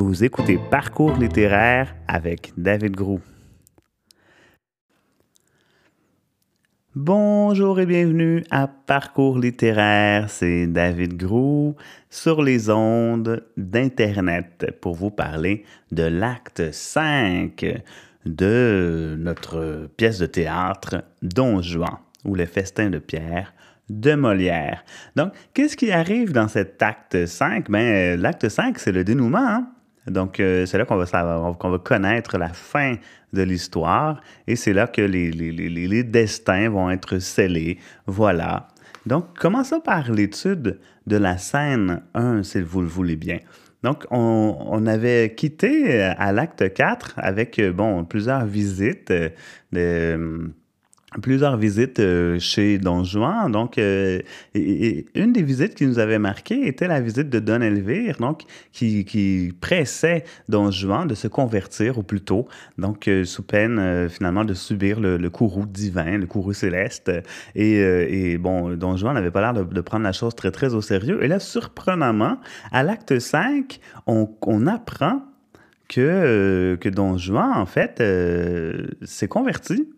Vous écoutez Parcours littéraire avec David Grou. Bonjour et bienvenue à Parcours littéraire, c'est David Grou sur les ondes d'Internet pour vous parler de l'acte 5 de notre pièce de théâtre Don Juan ou le festin de Pierre de Molière. Donc, qu'est-ce qui arrive dans cet acte 5? Ben, l'acte 5, c'est le dénouement. Hein? Donc, euh, c'est là qu'on va, savoir, qu'on va connaître la fin de l'histoire et c'est là que les, les, les, les, destins vont être scellés. Voilà. Donc, commençons par l'étude de la scène 1, si vous le voulez bien? Donc, on, on avait quitté à l'acte 4 avec, bon, plusieurs visites de plusieurs visites euh, chez Don Juan. Donc, euh, une des visites qui nous avait marqué était la visite de Don Elvire, donc qui, pressait Don Juan de se convertir au plus tôt, donc euh, sous peine finalement de subir le, courroux divin, le courroux céleste. Et, bon, Don Juan n'avait pas l'air de, de, prendre la chose très très au sérieux. Et là, surprenamment, à l'acte 5, on, on apprend que, que Don Juan, en fait, s'est converti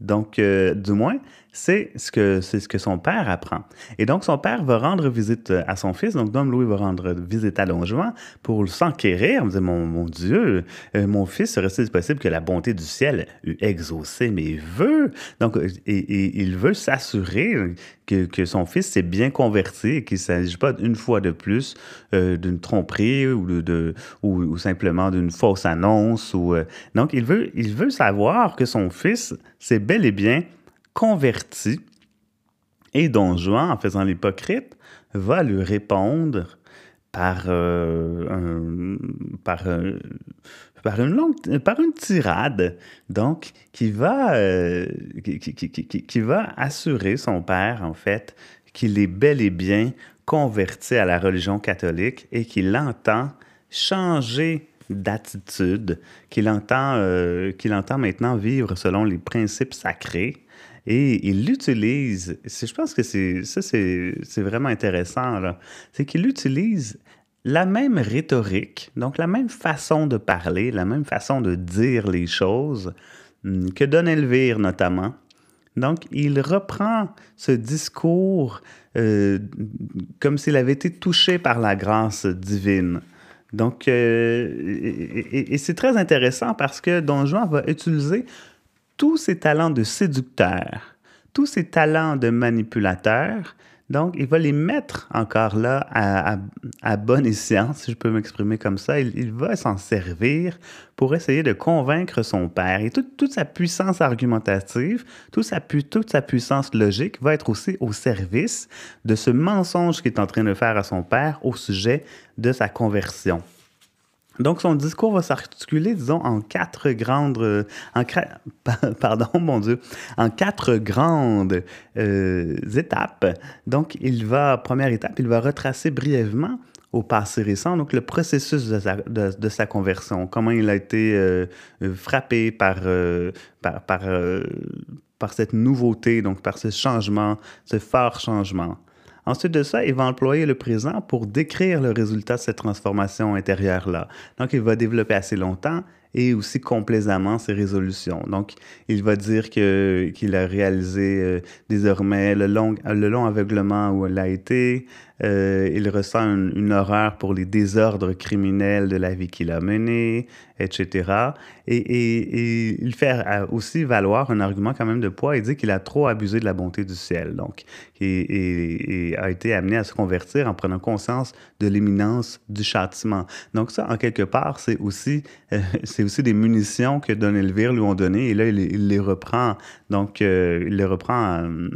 donc, euh, du moins, c'est ce, que, c'est ce que son père apprend. Et donc, son père va rendre visite euh, à son fils. Donc, Dom Louis va rendre visite à Don Juan pour s'enquérir. Mon, mon Dieu, euh, mon fils, serait-il possible que la bonté du ciel eût exaucé mes voeux? Donc, et, il veut s'assurer que, que, son fils s'est bien converti et qu'il ne s'agit pas une fois de plus euh, d'une tromperie ou, de, ou simplement d'une fausse annonce. Ou, donc, il veut, il veut savoir que son fils s'est bel et bien converti. Et Don Juan, en faisant l'hypocrite, va lui répondre par, euh, par, une tirade, donc, qui va, euh, qui, va assurer son père, en fait, qu'il est bel et bien converti à la religion catholique et qu'il entend changer d'attitude, qu'il entend, euh, qu'il entend maintenant vivre selon les principes sacrés et il l'utilise. Je pense que c'est ça, c'est vraiment intéressant. C'est qu'il utilise la même rhétorique, donc la même façon de parler, la même façon de dire les choses hum, que Don Elvire notamment. Donc, il reprend ce discours euh, comme s'il avait été touché par la grâce divine. Donc, euh, et, et c'est très intéressant parce que Don Juan va utiliser tous ses talents de séducteur, tous ses talents de manipulateur, donc, il va les mettre encore là à, à, à bon escient, si je peux m'exprimer comme ça. Il, va s'en servir pour essayer de convaincre son père. Et toute, sa puissance argumentative, toute sa, toute sa puissance logique va être aussi au service de ce mensonge qu'il est en train de faire à son père au sujet de sa conversion. Donc, son discours va s'articuler, disons, en quatre grandes, euh, pardon, mon Dieu, en quatre grandes euh, étapes. Donc, il va, première étape, il va retracer brièvement au passé récent, donc le processus de sa, de, sa conversion, comment il a été euh, frappé par, par, par cette nouveauté, donc par ce changement, ce fort changement. Ensuite de ça, il va employer le présent pour décrire le résultat de cette transformation intérieure-là. Donc, il va développer assez longtemps et aussi complaisamment ses résolutions. Donc, il va dire que, qu'il a réalisé euh, désormais le long, le long aveuglement où il a été. Euh, il ressent une, horreur pour les désordres criminels de la vie qu'il a menée, etc. Et, il fait aussi valoir un argument quand même de poids. Il dit qu'il a trop abusé de la bonté du ciel. Donc, et, a été amené à se convertir en prenant conscience de l'imminence du châtiment. Donc, ça, en quelque part, c'est aussi, euh, aussi des munitions que Don Elvire lui ont données et là, il, les reprend. Donc, euh, il les reprend euh,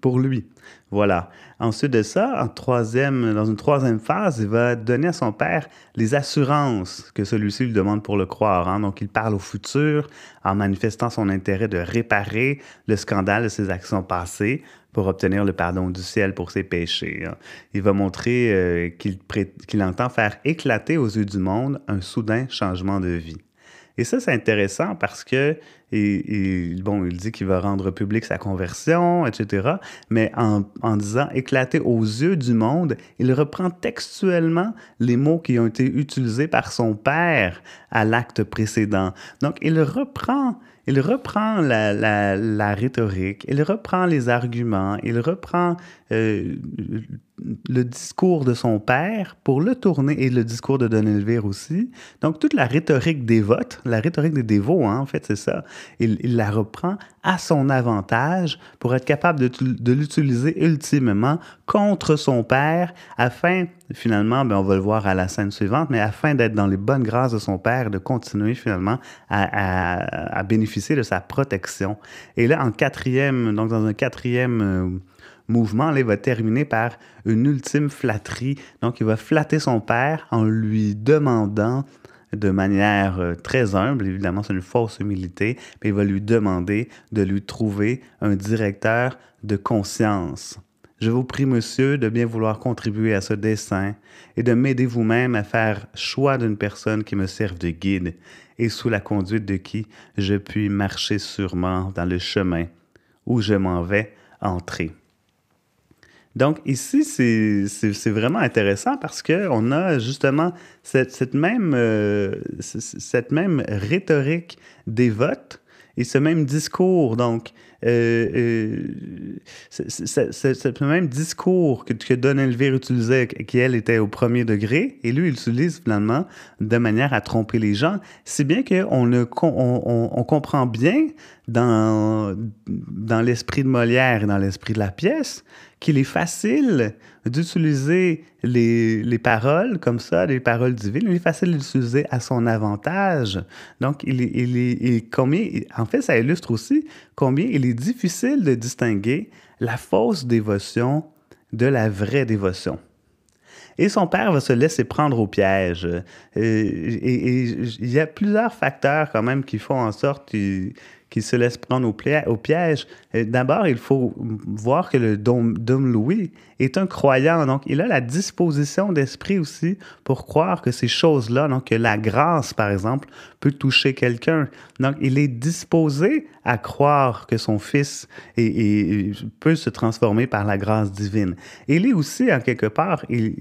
pour lui. Voilà. Ensuite de ça, en troisième, dans une troisième phase, il va donner à son père les assurances que celui-ci lui demande pour le croire. Hein. Donc, il parle au futur en manifestant son intérêt de réparer le scandale de ses actions passées pour obtenir le pardon du ciel pour ses péchés. Hein. Il va montrer euh, qu'il qu entend faire éclater aux yeux du monde un soudain changement de vie. Et ça, c'est intéressant parce que et, bon, il dit qu'il va rendre public sa conversion, etc. Mais en, en, disant éclater aux yeux du monde, il reprend textuellement les mots qui ont été utilisés par son père à l'acte précédent. Donc, il reprend il reprend la, la, la, rhétorique, il reprend les arguments, il reprend euh, le discours de son père pour le tourner, et le discours de Don Elvire aussi. Donc, toute la rhétorique des votes, la rhétorique des dévots, hein, en fait, c'est ça. Il, il, la reprend à son avantage pour être capable de, de l'utiliser ultimement contre son père afin, finalement, ben, on va le voir à la scène suivante, mais afin d'être dans les bonnes grâces de son père, de continuer finalement à, à, à bénéficier de sa protection. Et là, en quatrième, donc dans un quatrième euh, mouvement, il va terminer par une ultime flatterie. Donc, il va flatter son père en lui demandant de manière euh, très humble, évidemment c'est une fausse humilité, mais il va lui demander de lui trouver un directeur de conscience. Je vous prie, monsieur, de bien vouloir contribuer à ce dessin et de m'aider vous-même à faire choix d'une personne qui me serve de guide et sous la conduite de qui je puis marcher sûrement dans le chemin où je m'en vais entrer. Donc ici, c'est vraiment intéressant parce qu'on a justement cette, même, euh, cette même rhétorique des votes et ce même discours. Donc, euh, euh, ce même discours que, que Don Elvire utilisait, qui elle était au premier degré, et lui, il l'utilise finalement de manière à tromper les gens, si bien qu'on on, on, on, comprend bien dans, dans l'esprit de Molière et dans l'esprit de la pièce qu'il est facile d'utiliser les, les, paroles comme ça, les paroles divines, il est facile d'utiliser à son avantage. Donc, il il il combien, en fait, ça illustre aussi combien il est difficile de distinguer la fausse dévotion de la vraie dévotion. Et son père va se laisser prendre au piège. Et, et, il y a plusieurs facteurs quand même qui font en sorte qu'il qui se laisse prendre au, piège. D'abord, il faut voir que le Dom, Louis est un croyant, donc il a la disposition d'esprit aussi pour croire que ces choses-là, donc que la grâce, par exemple, peut toucher quelqu'un. Donc, il est disposé à croire que son fils peut se transformer par la grâce divine. il est aussi, en quelque part, il,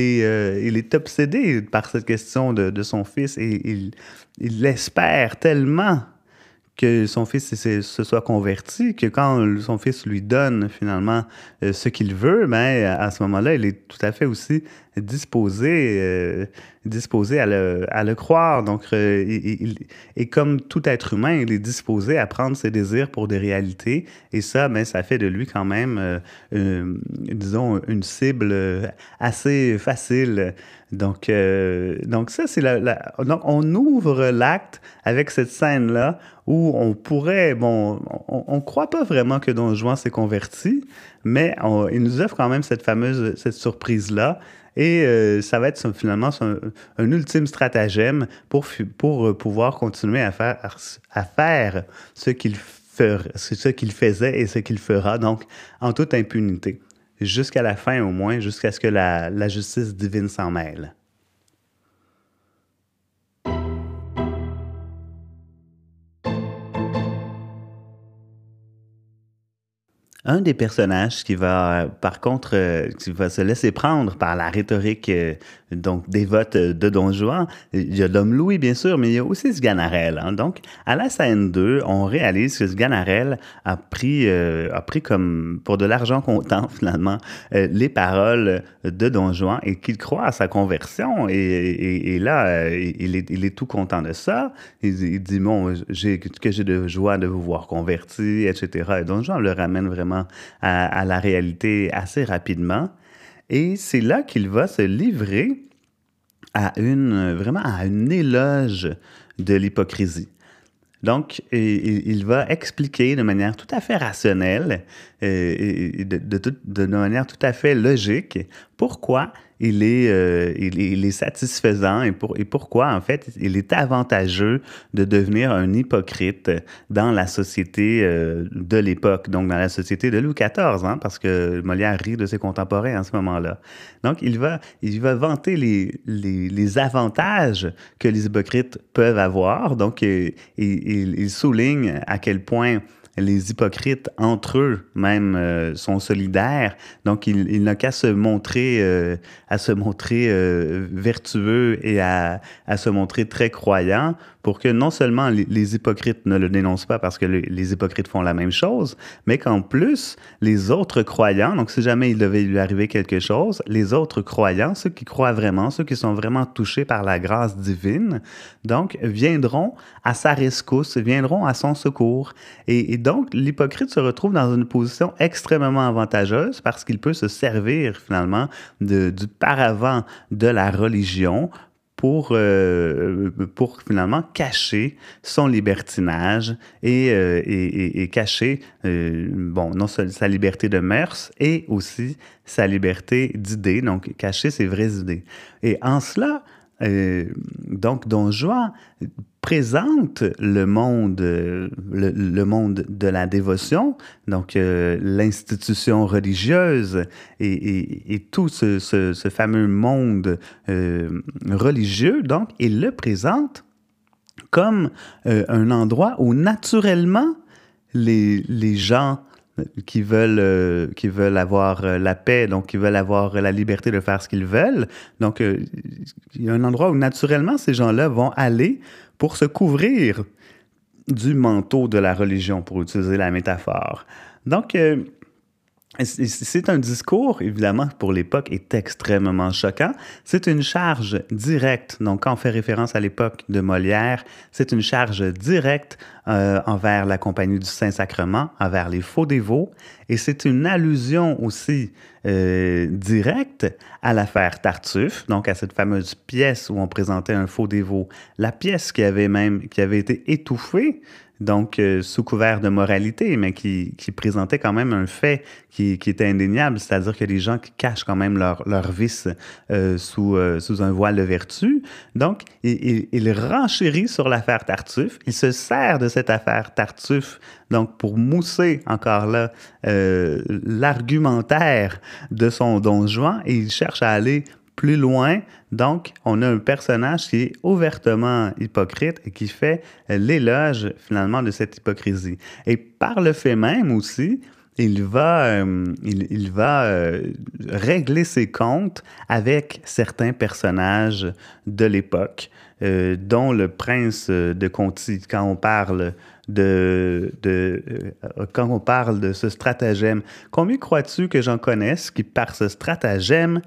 euh, est obsédé par cette question de, son fils et il, il l'espère tellement que son fils se soit converti, que quand son fils lui donne finalement euh, ce qu'il veut, ben, à ce moment-là, il est tout à fait aussi disposé, euh, disposé à le, à le croire. Donc, euh, il, et comme tout être humain, il est disposé à prendre ses désirs pour des réalités. Et ça, ben, ça fait de lui quand même, disons, une cible assez facile donc, euh, donc ça, c'est la, Donc, on ouvre l'acte avec cette scène-là où on pourrait... Bon, on ne croit pas vraiment que Don Juan s'est converti, mais il nous offre quand même cette fameuse cette surprise-là. Et euh, ça va être finalement un, ultime stratagème pour, pour euh, pouvoir continuer à faire, à faire ce qu'il ce qu'il faisait et ce qu'il fera, donc en toute impunité jusqu'à la fin au moins, jusqu'à ce que la justice divine s'en mêle. Un des personnages qui va, par contre, euh, qui va se laisser prendre par la rhétorique euh, donc des votes de Don Juan, il y a l'homme Louis, bien sûr, mais il y a aussi Sganarelle. Hein. Donc, à la scène 2, on réalise que Sganarelle a pris, euh, a pris comme pour de l'argent comptant, finalement, les paroles de Don Juan et qu'il croit à sa conversion. Et, là, il est, il tout content de ça. Il, dit, bon, que j'ai de joie de vous voir converti, etc. Et Don Juan le ramène vraiment à, la réalité assez rapidement. Et c'est là qu'il va se livrer à une, vraiment à une éloge de l'hypocrisie. Donc, il, va expliquer de manière tout à fait rationnelle de, de, de, manière tout à fait logique pourquoi il est, euh, il, est satisfaisant et, pour, et pourquoi, en fait, il est avantageux de devenir un hypocrite dans la société euh, de l'époque, donc dans la société de Louis XIV, hein, parce que Molière rit de ses contemporains en ce moment-là. Donc, il va, il va vanter les, les, les avantages que les hypocrites peuvent avoir. Donc, il, il souligne à quel point les hypocrites entre eux même euh, sont solidaires. Donc, il, il n'a qu'à se montrer, euh, à se montrer euh, vertueux et à, à, se montrer très croyant pour que non seulement les, hypocrites ne le dénoncent pas parce que les hypocrites font la même chose, mais qu'en plus, les autres croyants, donc si jamais il devait lui arriver quelque chose, les autres croyants, ceux qui croient vraiment, ceux qui sont vraiment touchés par la grâce divine, donc viendront à sa rescousse, viendront à son secours. Et, donc, l'hypocrite se retrouve dans une position extrêmement avantageuse parce qu'il peut se servir finalement du paravent de la religion pour, euh, pour finalement cacher son libertinage et, euh, et, et, cacher, euh, bon, non seulement sa liberté de mœurs et aussi sa liberté d'idées, donc cacher ses vraies idées. Et en cela, euh, donc, Don Juan présente le monde, le, monde de la dévotion, donc euh, l'institution religieuse et, et, et tout ce, fameux monde euh, religieux, donc, il le présente comme un endroit où naturellement les gens qui veulent, euh, qui veulent avoir euh, la paix, donc qui veulent avoir la liberté de faire ce qu'ils veulent. Donc, euh, il y a un endroit où naturellement ces gens-là vont aller pour se couvrir du manteau de la religion, pour utiliser la métaphore. Donc, euh, c'est un discours, évidemment, pour l'époque, est extrêmement choquant. C'est une charge directe. Donc, quand on fait référence à l'époque de Molière, c'est une charge directe euh, envers la Compagnie du Saint-Sacrement, envers les faux dévots. Et c'est une allusion aussi euh, directe à l'affaire Tartuffe, donc à cette fameuse pièce où on présentait un faux dévot. La pièce qui avait même, qui avait été étouffée donc euh, sous couvert de moralité, mais qui, présentait quand même un fait qui, était indéniable, c'est-à-dire que les gens qui cachent quand même leur, leur vice euh, sous, euh, un voile de vertu. Donc, il renchérit sur l'affaire Tartuffe, il se sert de cette affaire Tartuffe, donc pour mousser encore là euh, l'argumentaire de son don Juan, et il cherche à aller plus loin. Donc, on a un personnage qui est ouvertement hypocrite et qui fait l'éloge finalement de cette hypocrisie. Et par le fait même aussi, il va, euh, il, va euh, régler ses comptes avec certains personnages de l'époque, euh, dont le prince de Conti. Quand on parle de, de quand on parle de ce stratagème, combien crois-tu que j'en connaisse qui, par ce stratagème,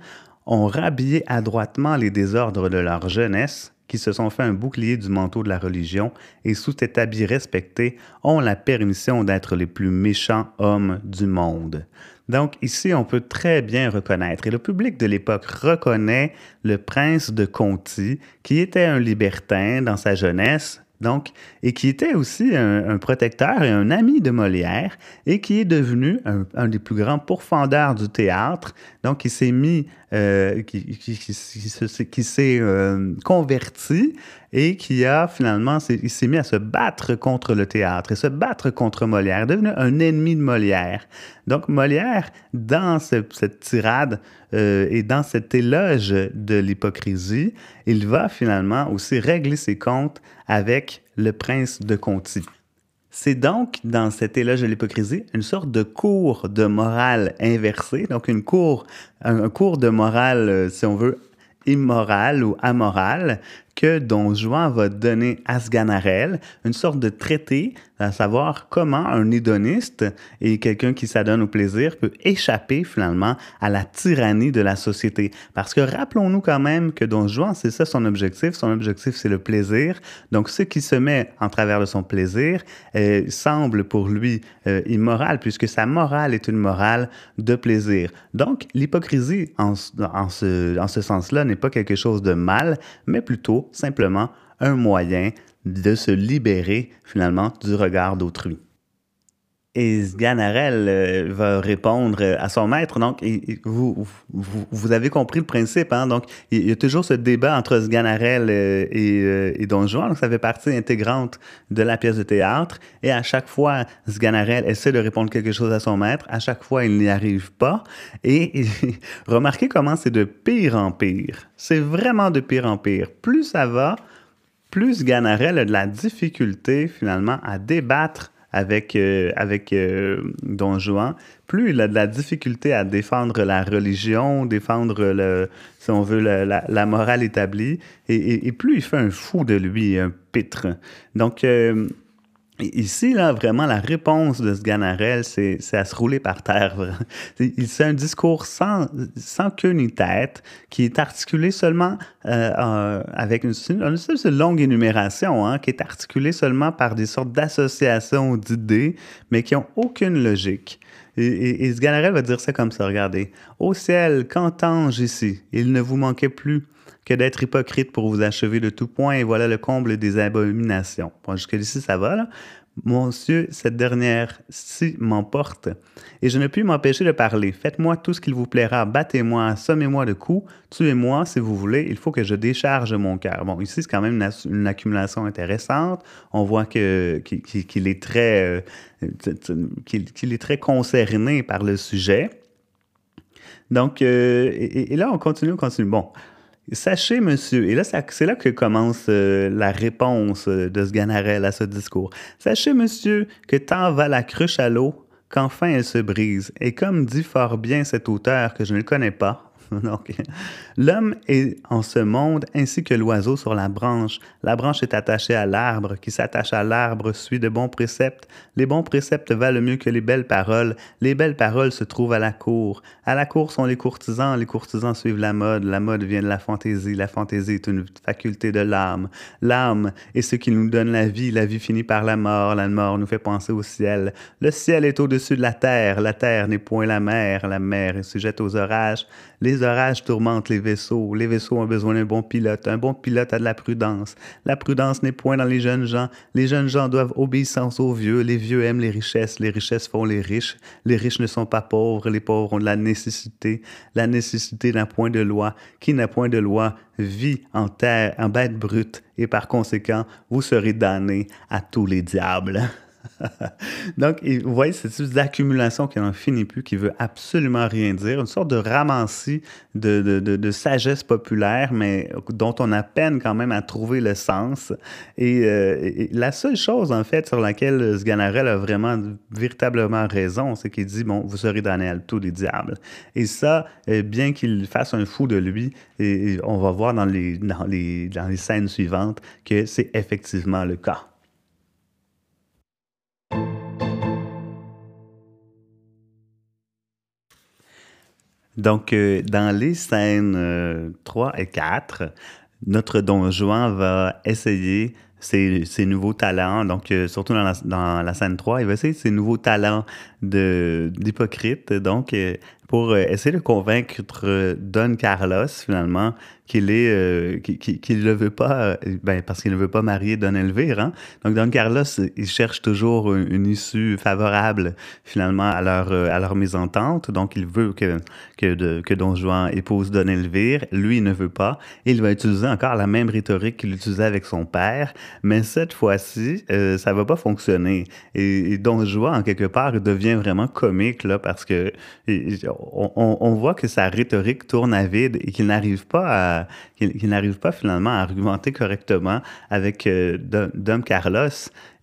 ont rhabillé adroitement les désordres de leur jeunesse, qui se sont fait un bouclier du manteau de la religion et sous cet habit respecté ont la permission d'être les plus méchants hommes du monde. Donc ici, on peut très bien reconnaître, et le public de l'époque reconnaît le prince de Conti, qui était un libertin dans sa jeunesse, donc, et qui était aussi un, protecteur et un ami de Molière, et qui est devenu un, des plus grands pourfendeurs du théâtre. Donc, il s'est mis, euh, qui s'est euh, converti et qui a finalement, il s'est mis à se battre contre le théâtre et se battre contre Molière, devenu un ennemi de Molière. Donc, Molière, dans ce, cette tirade euh, et dans cet éloge de l'hypocrisie, il va finalement aussi régler ses comptes avec le prince de Conti. C'est donc dans cet éloge de l'hypocrisie une sorte de cours de morale inversée, donc une cours, un, cours de morale, si on veut, immorale ou amorale que Don Juan va donner à Sganarelle, une sorte de traité à savoir comment un hédoniste et quelqu'un qui s'adonne au plaisir peut échapper finalement à la tyrannie de la société. Parce que rappelons-nous quand même que Don Juan, c'est ça son objectif. Son objectif, c'est le plaisir. Donc ce qui se met en travers de son plaisir euh, semble pour lui euh, immoral puisque sa morale est une morale de plaisir. Donc l'hypocrisie en, en ce, en ce sens-là n'est pas quelque chose de mal, mais plutôt simplement un moyen de se libérer finalement du regard d'autrui. Et Sganarelle euh, va répondre euh, à son maître. Donc, vous, vous, avez compris le principe. Hein? Donc, il y a toujours ce débat entre Sganarelle euh, et, Don Juan. Donc, ça fait partie intégrante de la pièce de théâtre. Et à chaque fois, Sganarelle essaie de répondre quelque chose à son maître. À chaque fois, il n'y arrive pas. Et, remarquez comment c'est de pire en pire. C'est vraiment de pire en pire. Plus ça va, plus Sganarelle a de la difficulté, finalement, à débattre avec, euh, avec euh, Don Juan, plus il a de la difficulté à défendre la religion, défendre, le, si on veut, la, morale établie, et, et, plus il fait un fou de lui, un pitre. Donc, euh, Ici, là, vraiment, la réponse de ce c'est à se rouler par terre. C'est un discours sans, sans queue ni tête, qui est articulé seulement euh, avec une, longue énumération, hein, qui est articulé seulement par des sortes d'associations d'idées, mais qui n'ont aucune logique. Et, et, et, va dire ça comme ça, regardez. Au ciel, qu'entends-je ici? Il ne vous manquait plus que d'être hypocrite pour vous achever de tout point, et voilà le comble des abominations. Bon, jusqu'ici, ça va, là. Monsieur, cette dernière-ci m'emporte, et je ne puis m'empêcher de parler. Faites-moi tout ce qu'il vous plaira, battez-moi, sommez-moi de coups, tuez-moi si vous voulez, il faut que je décharge mon cœur. Bon, ici, c'est quand même une, accumulation intéressante. On voit que, qu'il, est très, euh, qu'il, est très concerné par le sujet. Donc, euh, et, et, là, on continue, on continue. Bon, Sachez, monsieur, et là, c'est là que commence euh, la réponse euh, de Sganarelle à ce discours. Sachez, monsieur, que tant va la cruche à l'eau qu'enfin elle se brise. Et comme dit fort bien cet auteur que je ne connais pas, L'homme est en ce monde ainsi que l'oiseau sur la branche. La branche est attachée à l'arbre, qui s'attache à l'arbre suit de bons préceptes. Les bons préceptes valent mieux que les belles paroles. Les belles paroles se trouvent à la cour. À la cour sont les courtisans, les courtisans suivent la mode. La mode vient de la fantaisie. La fantaisie est une faculté de l'âme. L'âme est ce qui nous donne la vie. La vie finit par la mort. La mort nous fait penser au ciel. Le ciel est au-dessus de la terre. La terre n'est point la mer. La mer est sujette aux orages. Les orages tourmentent les vaisseaux. Les vaisseaux ont besoin d'un bon pilote. Un bon pilote a de la prudence. La prudence n'est point dans les jeunes gens. Les jeunes gens doivent obéissance aux vieux. Les vieux aiment les richesses. Les richesses font les riches. Les riches ne sont pas pauvres. Les pauvres ont de la nécessité. La nécessité n'a point de loi. Qui n'a point de loi vit en terre, en bête brute. Et par conséquent, vous serez damnés à tous les diables. Donc, vous voyez cette espèce d'accumulation qui n'en finit plus, qui veut absolument rien dire, une sorte de ramassis de, de, de, sagesse populaire, mais dont on a peine quand même à trouver le sens. Et, euh, la seule chose, en fait, sur laquelle Sganarelle a vraiment, véritablement raison, c'est qu'il dit, bon, vous serez damnés à tous les diables. Et ça, euh, bien qu'il fasse un fou de lui, et, on va voir dans les, dans les, dans les scènes suivantes que c'est effectivement le cas. Donc, euh, dans les scènes 3 euh, et 4, notre Don Juan va essayer ses, nouveaux talents. Donc, euh, surtout dans la, scène 3, il va essayer ses nouveaux talents d'hypocrite. Donc, pour essayer de convaincre Don Carlos, finalement, qu'il est euh, qu'il ne veut pas euh, ben, parce qu'il ne veut pas marier Don Elvire hein? donc Don Carlos il cherche toujours une, issue favorable finalement à leur euh, à leur mésentente. Donc il veut que que, que Don Juan épouse Don Elvire. Lui il ne veut pas. Et il va utiliser encore la même rhétorique qu'il utilisait avec son père. Mais cette fois-ci euh, ça va pas fonctionner. Et, Don Juan en quelque part devient vraiment comique là parce que on, voit que sa rhétorique tourne à vide et qu'il n'arrive pas à qu'il n'arrive pas finalement à argumenter correctement avec euh, Dom Carlos.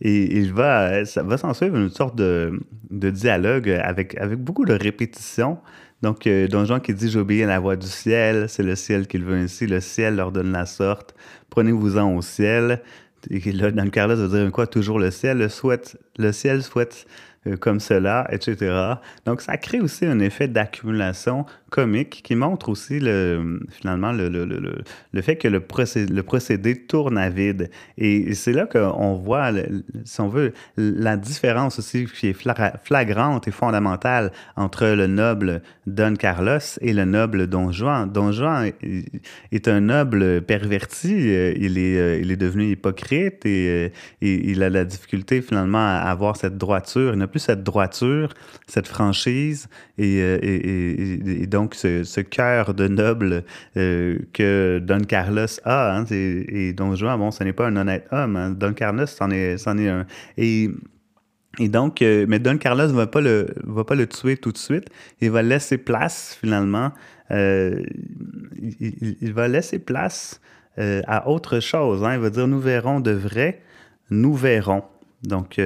Et il va, ça va s'en suivre une sorte de, dialogue avec, avec beaucoup de répétitions. Donc, euh, Don Juan qui dit J'obéis à la voix du ciel, c'est le ciel qu'il veut ainsi, le ciel leur donne la sorte, prenez-vous-en au ciel. Et là, Don Carlos va dire quoi Toujours le ciel, le, souhaite, le ciel souhaite euh, comme cela, etc. Donc, ça crée aussi un effet d'accumulation comique qui montre aussi le, finalement le, le, le, le fait que le procédé, le procédé tourne à vide. Et c'est là qu'on voit, si on veut, la différence aussi qui est flagrante et fondamentale entre le noble Don Carlos et le noble Don Juan. Don Juan est un noble perverti, euh, il est, euh, il est devenu hypocrite et, il a la difficulté finalement à avoir cette droiture, cette droiture, cette franchise et, euh, donc ce, cœur de noble euh, que Don Carlos a. Hein, et, Don Juan, bon, ce n'est pas un honnête homme. Hein. Don Carlos, c'en est, un. Et donc, euh, mais Don Carlos ne va, pas le, va tuer tout de suite. Il va laisser place, finalement. Il, va laisser place à autre chose. Hein. Il va dire Nous verrons de vrai, nous verrons. Donc,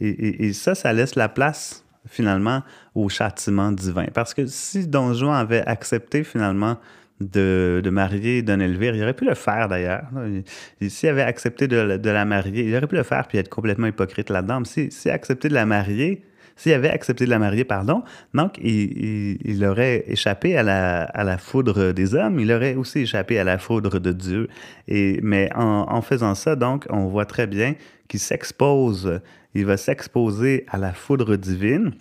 et, ça, ça laisse la place, finalement, au châtiment divin. Parce que si Don Juan avait accepté, finalement, de, de, marier Don Elvire. Il aurait pu le faire d'ailleurs. S'il avait accepté de, la marier, il aurait pu le faire puis être complètement hypocrite là-dedans. S'il si, accepté de la marier, s'il avait accepté de la marier, pardon, donc il, il, aurait échappé à la, à la, foudre des hommes, il aurait aussi échappé à la foudre de Dieu. Et, mais en, en faisant ça, donc, on voit très bien qu'il s'expose, il va s'exposer à la foudre divine.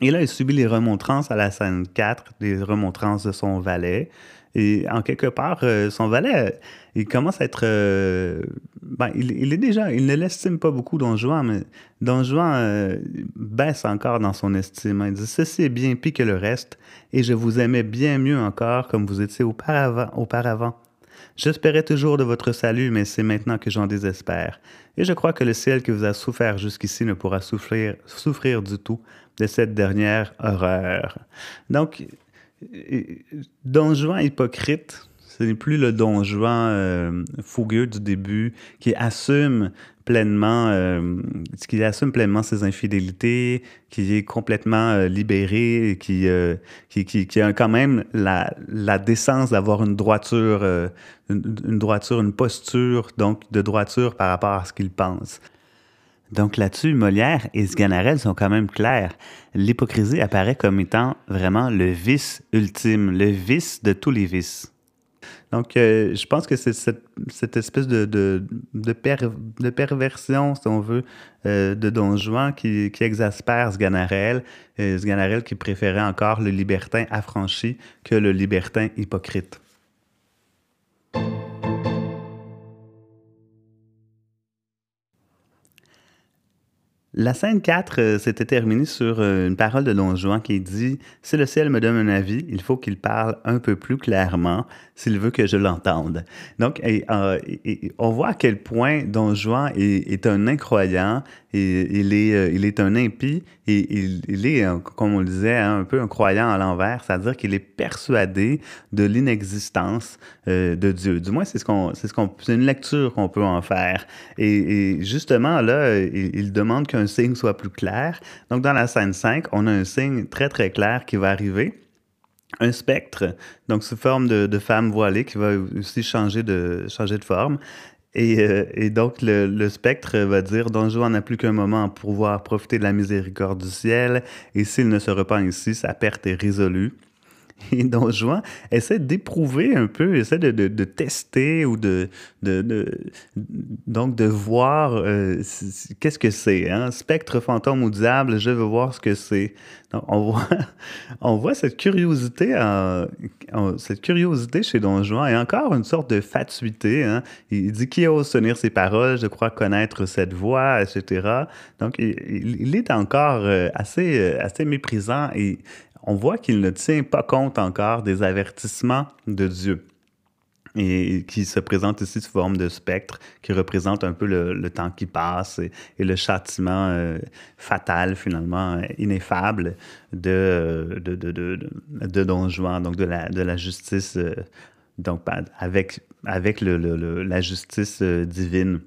Et là, il subit les remontrances à la scène 4, les remontrances de son valet. Et en quelque part, euh, son valet, il commence à être. Euh, ben, il, est déjà. Il ne l'estime pas beaucoup, Don Juan, mais Don Juan euh, baisse encore dans son estime. Il dit Ceci est bien pire que le reste, et je vous aimais bien mieux encore comme vous étiez auparavant. J'espérais toujours de votre salut, mais c'est maintenant que j'en désespère. Et je crois que le ciel qui vous a souffert jusqu'ici ne pourra souffrir, souffrir du tout de cette dernière horreur. Donc, Don Juan hypocrite, ce n'est plus le Don Juan euh, fougueux du début qui assume pleinement, euh, qui assume pleinement ses infidélités, qui est complètement euh, libéré, qui, euh, qui, qui, a quand même la, la décence d'avoir une droiture, euh, une, une, droiture, une posture donc de droiture par rapport à ce qu'il pense. Donc là-dessus, Molière et Sganarelle sont quand même clairs. L'hypocrisie apparaît comme étant vraiment le vice ultime, le vice de tous les vices. Donc, euh, je pense que c'est cette, espèce de, de, de, per, de, perversion, si on veut, euh, de Don Juan qui, qui exaspère Sganarelle, euh, Sganarelle qui préférait encore le libertin affranchi que le libertin hypocrite. La scène 4 euh, s'était terminée sur euh, une parole de Don Juan qui dit Si le ciel me donne un avis, il faut qu'il parle un peu plus clairement s'il veut que je l'entende. Donc, euh, on voit à quel point Don Juan est un incroyant, il, est, euh, il est un impie, il, est, comme on le disait, hein, un peu un croyant à l'envers, c'est-à-dire qu'il est persuadé de l'inexistence euh, de Dieu. Du moins, c'est ce qu'on, c'est ce qu'on, c'est une lecture qu'on peut en faire. Et, et justement, là, il, il demande qu'un signe soit plus clair. Donc, dans la scène 5, on a un signe très, très clair qui va arriver un spectre, donc sous forme de, de, femme voilée qui va aussi changer de, changer de forme. Et, euh, et donc, le, le, spectre va dire Don Juan n'a plus qu'un moment pour pouvoir profiter de la miséricorde du ciel, et s'il ne se repent ici, sa perte est résolue. Et Don Juan essaie d'éprouver un peu, essaie de, tester ou de, donc de voir euh, qu'est-ce que c'est. Hein? Spectre, fantôme ou diable, je veux voir ce que c'est. On voit, on voit cette curiosité, en, en, cette curiosité chez Don Juan et encore une sorte de fatuité. Hein? Il dit qui ose tenir ses paroles, je crois connaître cette voix, etc. Donc il, est encore euh, assez, euh, assez méprisant et on voit qu'il ne tient pas compte encore des avertissements de Dieu et qui se présente ici sous forme de spectre, qui représente un peu le, temps qui passe et, le châtiment euh, fatal, finalement, ineffable de, de, de, de, Don Juan, donc de la, de la justice, euh, donc avec, avec le, la justice euh, divine.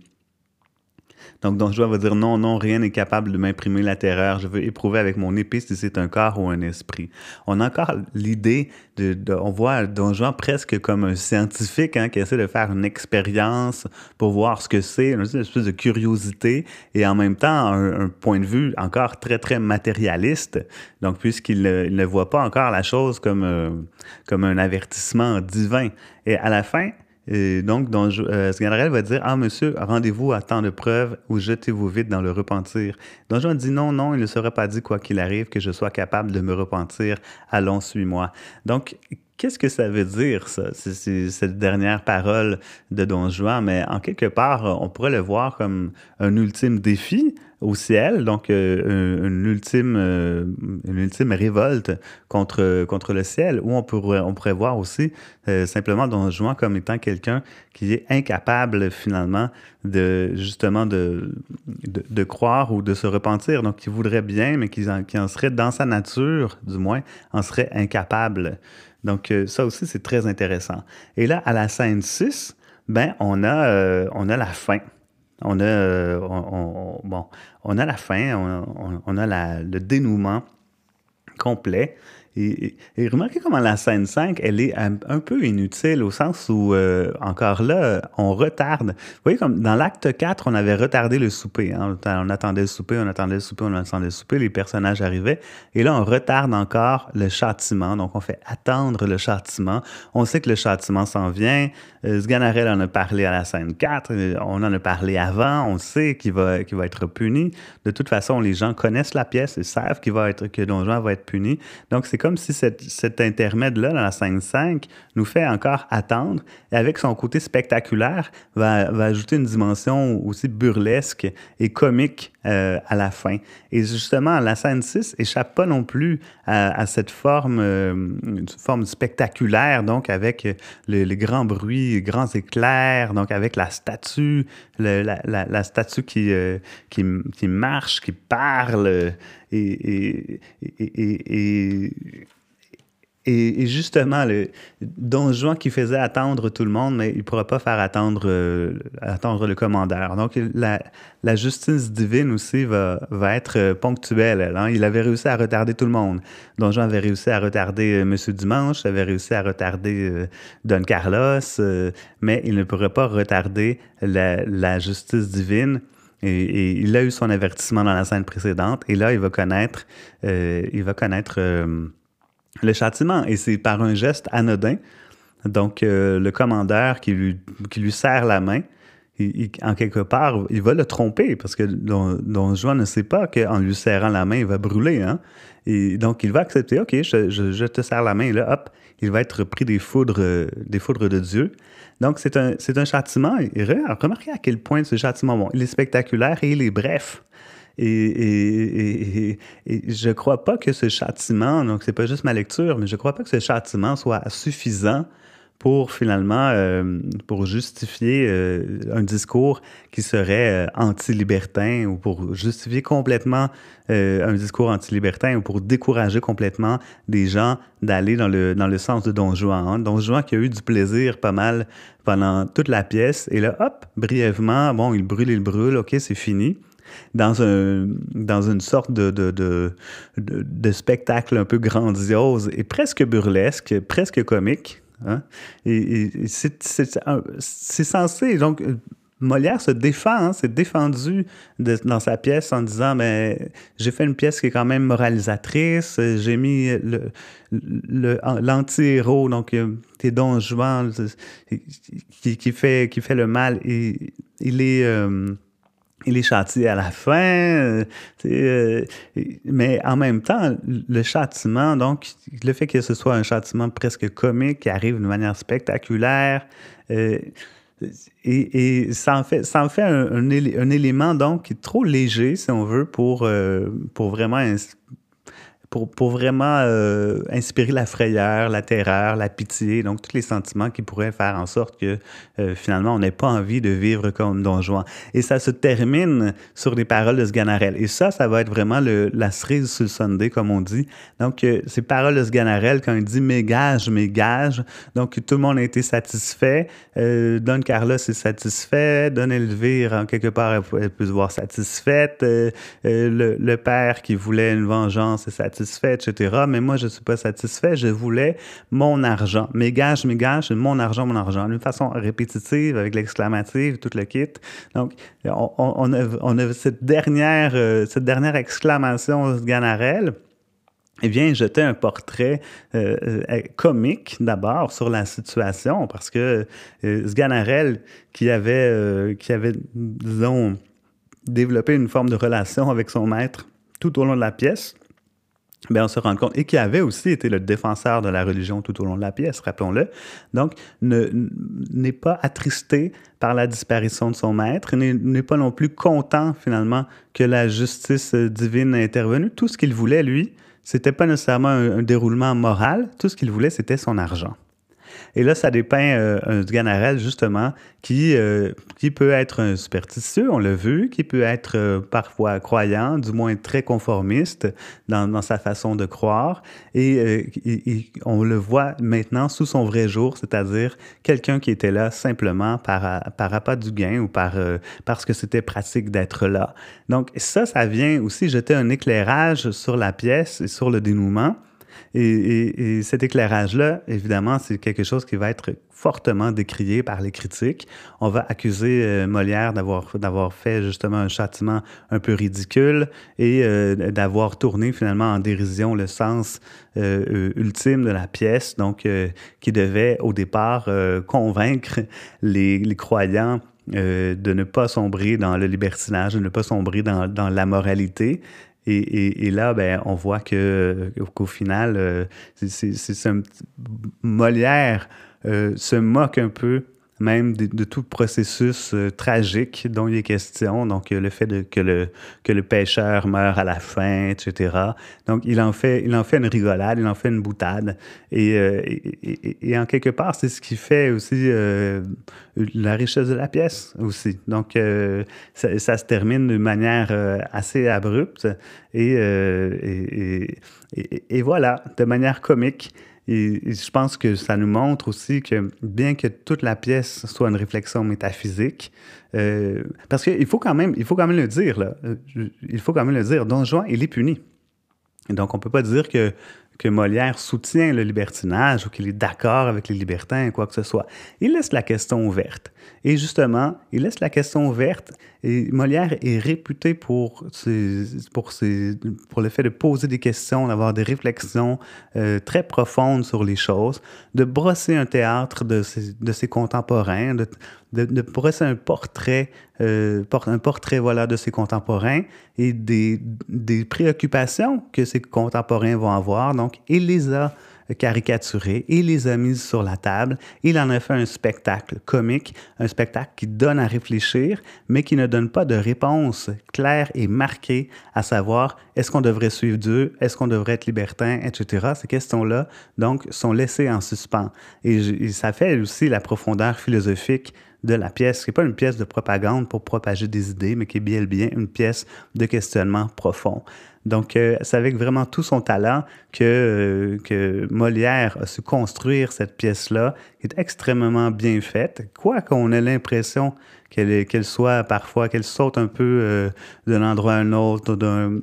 Donc, Don Juan va dire non, non, rien n'est capable de m'imprimer la terreur. Je veux éprouver avec mon épée si c'est un corps ou un esprit. On a encore l'idée de, de, on voit Don Juan presque comme un scientifique hein, qui essaie de faire une expérience pour voir ce que c'est, une espèce de curiosité et en même temps un, point de vue encore très, très matérialiste. Donc, puisqu'il ne voit pas encore la chose comme, euh, comme un avertissement divin. Et à la fin, et donc, donc euh, Sganarelle va dire Ah, monsieur, rendez-vous à tant de preuves ou jetez-vous vite dans le repentir. Don Juan dit Non, non, il ne serait pas dit, quoi qu'il arrive, que je sois capable de me repentir. Allons, suis-moi. Donc, qu'est-ce que ça veut dire, ça, cette dernière parole de Don Juan? Mais en quelque part, on pourrait le voir comme un ultime défi au ciel, donc euh, une, ultime, euh, une ultime révolte contre, contre le ciel, ou on pourrait, on pourrait voir aussi euh, simplement Don Juan comme étant quelqu'un qui est incapable finalement de justement de, de, croire ou de se repentir, donc qui voudrait bien, mais qui en, qui en serait dans sa nature, du moins, en serait incapable. Donc ça aussi, c'est très intéressant. Et là, à la scène 6, ben, on a, on a la fin. On a, euh, bon, on a la fin, on, a le dénouement complet. Et, remarquez comment la scène 5, elle est un, peu inutile au sens où, euh, encore là, on retarde. Vous voyez, comme dans l'acte 4, on avait retardé le souper. Hein. On attendait le souper, on attendait le souper, on attendait le souper, les personnages arrivaient. Et là, on retarde encore le châtiment. Donc, on fait attendre le châtiment. On sait que le châtiment s'en vient. Euh, Sganarelle en a parlé à la scène 4. Euh, on en a parlé avant. On sait qu'il va, va être puni. De toute façon, les gens connaissent la pièce et savent qu'il va être, que Don Juan va être puni. Donc, c'est comme si cet intermède-là dans la scène 5 nous fait encore attendre et avec son côté spectaculaire va, ajouter une dimension aussi burlesque et comique euh, à la fin. Et justement, la scène 6 échappe pas non plus à, cette forme, euh, forme spectaculaire, donc avec les grands bruits, les grands éclairs, donc avec la statue, la, statue euh, qui, marche, qui parle et, et, justement, le Don Juan qui faisait attendre tout le monde, mais il ne pourra pas faire attendre, euh, attendre le commandeur. Donc, la, justice divine aussi va, va être euh, ponctuelle. Hein. Il avait réussi à retarder tout le monde. Don Juan avait réussi à retarder euh, Monsieur Dimanche, avait réussi à retarder Don Carlos, mais il ne pourrait pas retarder la justice divine et, il a eu son avertissement dans la scène précédente. Et là, il va connaître, euh, il va connaître euh, le châtiment. Et c'est par un geste anodin. Donc, euh, le commandeur qui lui, qui serre la main, en quelque part, il va le tromper parce que Don, Juan ne sait pas qu'en lui serrant la main, il va brûler. Hein? Et donc, il va accepter, OK, je, je, te serre la main. Et là, hop, il va être pris des foudres, des foudres de Dieu. Donc, c'est un, un, châtiment. Remarquez à quel point ce châtiment, il est spectaculaire et il est bref. Et, et, et, et je ne crois pas que ce châtiment, donc c'est pas juste ma lecture, mais je ne crois pas que ce châtiment soit suffisant pour finalement euh, pour justifier euh, un discours qui serait euh, anti-libertin ou pour justifier complètement un discours anti-libertin ou pour décourager complètement des gens d'aller dans le, dans le sens de Don Juan. Hein. Don Juan qui a eu du plaisir pas mal pendant toute la pièce et là, hop, brièvement, bon, il brûle, il brûle, ok, c'est fini dans, un, dans une sorte de, de, de, de, spectacle un peu grandiose et presque burlesque, presque comique. Hein? Et, c'est censé, donc, Molière se défend, hein, s'est défendu dans sa pièce en disant mais j'ai fait une pièce qui est quand même moralisatrice, j'ai mis l'anti-héros, donc t'es Don Juan qui, qui, fait, qui fait le mal, il est. Euh, il est châtié à la fin, euh, euh, mais en même temps, le châtiment, donc le fait que ce soit un châtiment presque comique qui arrive de manière spectaculaire, euh, et, ça en fait, ça en fait un, un, élément donc trop léger, si on veut, pour, pour vraiment pour, vraiment euh, inspirer la frayeur, la terreur, la pitié, donc tous les sentiments qui pourraient faire en sorte que euh, finalement on n'ait pas envie de vivre comme Don Juan. Et ça se termine sur les paroles de Sganarelle. Et ça, ça va être vraiment la cerise sur le Sunday, comme on dit. Donc, euh, ces paroles de Sganarelle, quand il dit mes gages, mes gages, donc tout le monde a été satisfait. Don Carlos est satisfait. Don Elvire, en quelque part, elle, peut se voir satisfaite. Le, père qui voulait une vengeance est satisfait satisfait, etc. Mais moi, je ne suis pas satisfait. Je voulais mon argent. Mes gages, mes gages, mon argent, mon argent. D'une façon répétitive, avec l'exclamative, tout le kit. Donc, on, on, a, cette dernière, euh, cette dernière exclamation de Ganarelle eh bien, jeter un portrait euh, euh, comique d'abord sur la situation, parce que euh, qui avait, qui avait, disons, développé une forme de relation avec son maître tout au long de la pièce, bien, on se rend compte, et qui avait aussi été le défenseur de la religion tout au long de la pièce, rappelons-le, donc n'est pas attristé par la disparition de son maître, n'est pas non plus content finalement que la justice divine ait intervenu. Tout ce qu'il voulait, lui, c'était pas nécessairement un déroulement moral, tout ce qu'il voulait, c'était son argent. Et là, ça dépeint euh, un Ganarelle, justement, qui, euh, qui peut être un superstitieux, on l'a vu, qui peut être euh, parfois croyant, du moins très conformiste dans, dans sa façon de croire. Et, on le voit maintenant sous son vrai jour, c'est-à-dire quelqu'un qui était là simplement par, par appât du gain ou par, parce que c'était pratique d'être là. Donc ça, ça vient aussi jeter un éclairage sur la pièce et sur le dénouement. Et, cet éclairage-là, évidemment, c'est quelque chose qui va être fortement décrié par les critiques. On va accuser euh, Molière d'avoir, fait justement un châtiment un peu ridicule et euh, d'avoir tourné finalement en dérision le sens euh, ultime de la pièce, donc qui devait au départ convaincre les, les croyants de ne pas sombrer dans le libertinage, de ne pas sombrer dans, dans la moralité. Et, et, là, ben, on voit que qu'au final, euh, c'est un Molière euh, se moque un peu même de, tout processus euh, tragique dont il est question, donc le fait que, le, pêcheur meurt à la fin, etc. Donc il en fait, il en fait une rigolade, il en fait une boutade. Et, et, en quelque part, c'est ce qui fait aussi la richesse de la pièce aussi. Donc ça, se termine d'une manière assez abrupte euh, et, voilà, de manière comique. Et, je pense que ça nous montre aussi que bien que toute la pièce soit une réflexion métaphysique, euh, parce qu'il faut quand même, il faut quand même le dire là, euh, il faut quand même le dire, Don Juan il est puni. Donc on peut pas dire que que Molière soutient le libertinage ou qu'il est d'accord avec les libertins, quoi que ce soit. Il laisse la question ouverte. Et justement, il laisse la question ouverte et Molière est réputé pour, pour, pour le fait de poser des questions, d'avoir des réflexions euh, très profondes sur les choses, de brosser un théâtre de ses, de ses contemporains, de, de, brosser un portrait, euh, un portrait voilà, de ses contemporains et des, des préoccupations que ses contemporains vont avoir. Donc, il les a caricaturé et les a mises sur la table. Il en a fait un spectacle comique, un spectacle qui donne à réfléchir, mais qui ne donne pas de réponse claire et marquée à savoir est-ce qu'on devrait suivre Dieu, est-ce qu'on devrait être libertin, etc. Ces questions-là, donc, sont laissées en suspens. Et, ça fait aussi la profondeur philosophique de la pièce, qui n'est pas une pièce de propagande pour propager des idées, mais qui est bien bien une pièce de questionnement profond. Donc, euh, c'est avec vraiment tout son talent que, euh, que Molière a su construire cette pièce-là, qui est extrêmement bien faite, quoi qu'on ait l'impression qu'elle soit parfois, qu'elle saute un peu euh, d'un endroit à un autre, d'un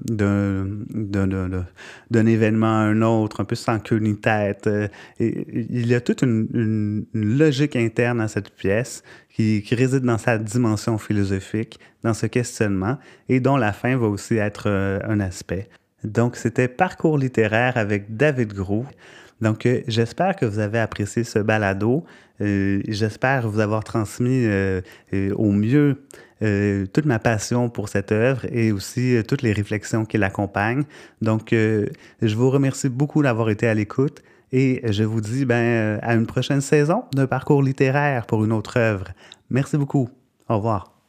événement à un autre, un peu sans queue ni tête. Il y a toute une, logique interne à cette pièce qui, réside dans sa dimension philosophique, dans ce questionnement, et dont la fin va aussi être un aspect. Donc, c'était Parcours littéraire avec David Gros. Donc, euh, j'espère que vous avez apprécié ce balado. Euh, j'espère vous avoir transmis euh, au mieux toute ma passion pour cette œuvre et aussi toutes les réflexions qui l'accompagnent. Donc, je vous remercie beaucoup d'avoir été à l'écoute et je vous dis ben, à une prochaine saison d'un parcours littéraire pour une autre œuvre. Merci beaucoup. Au revoir.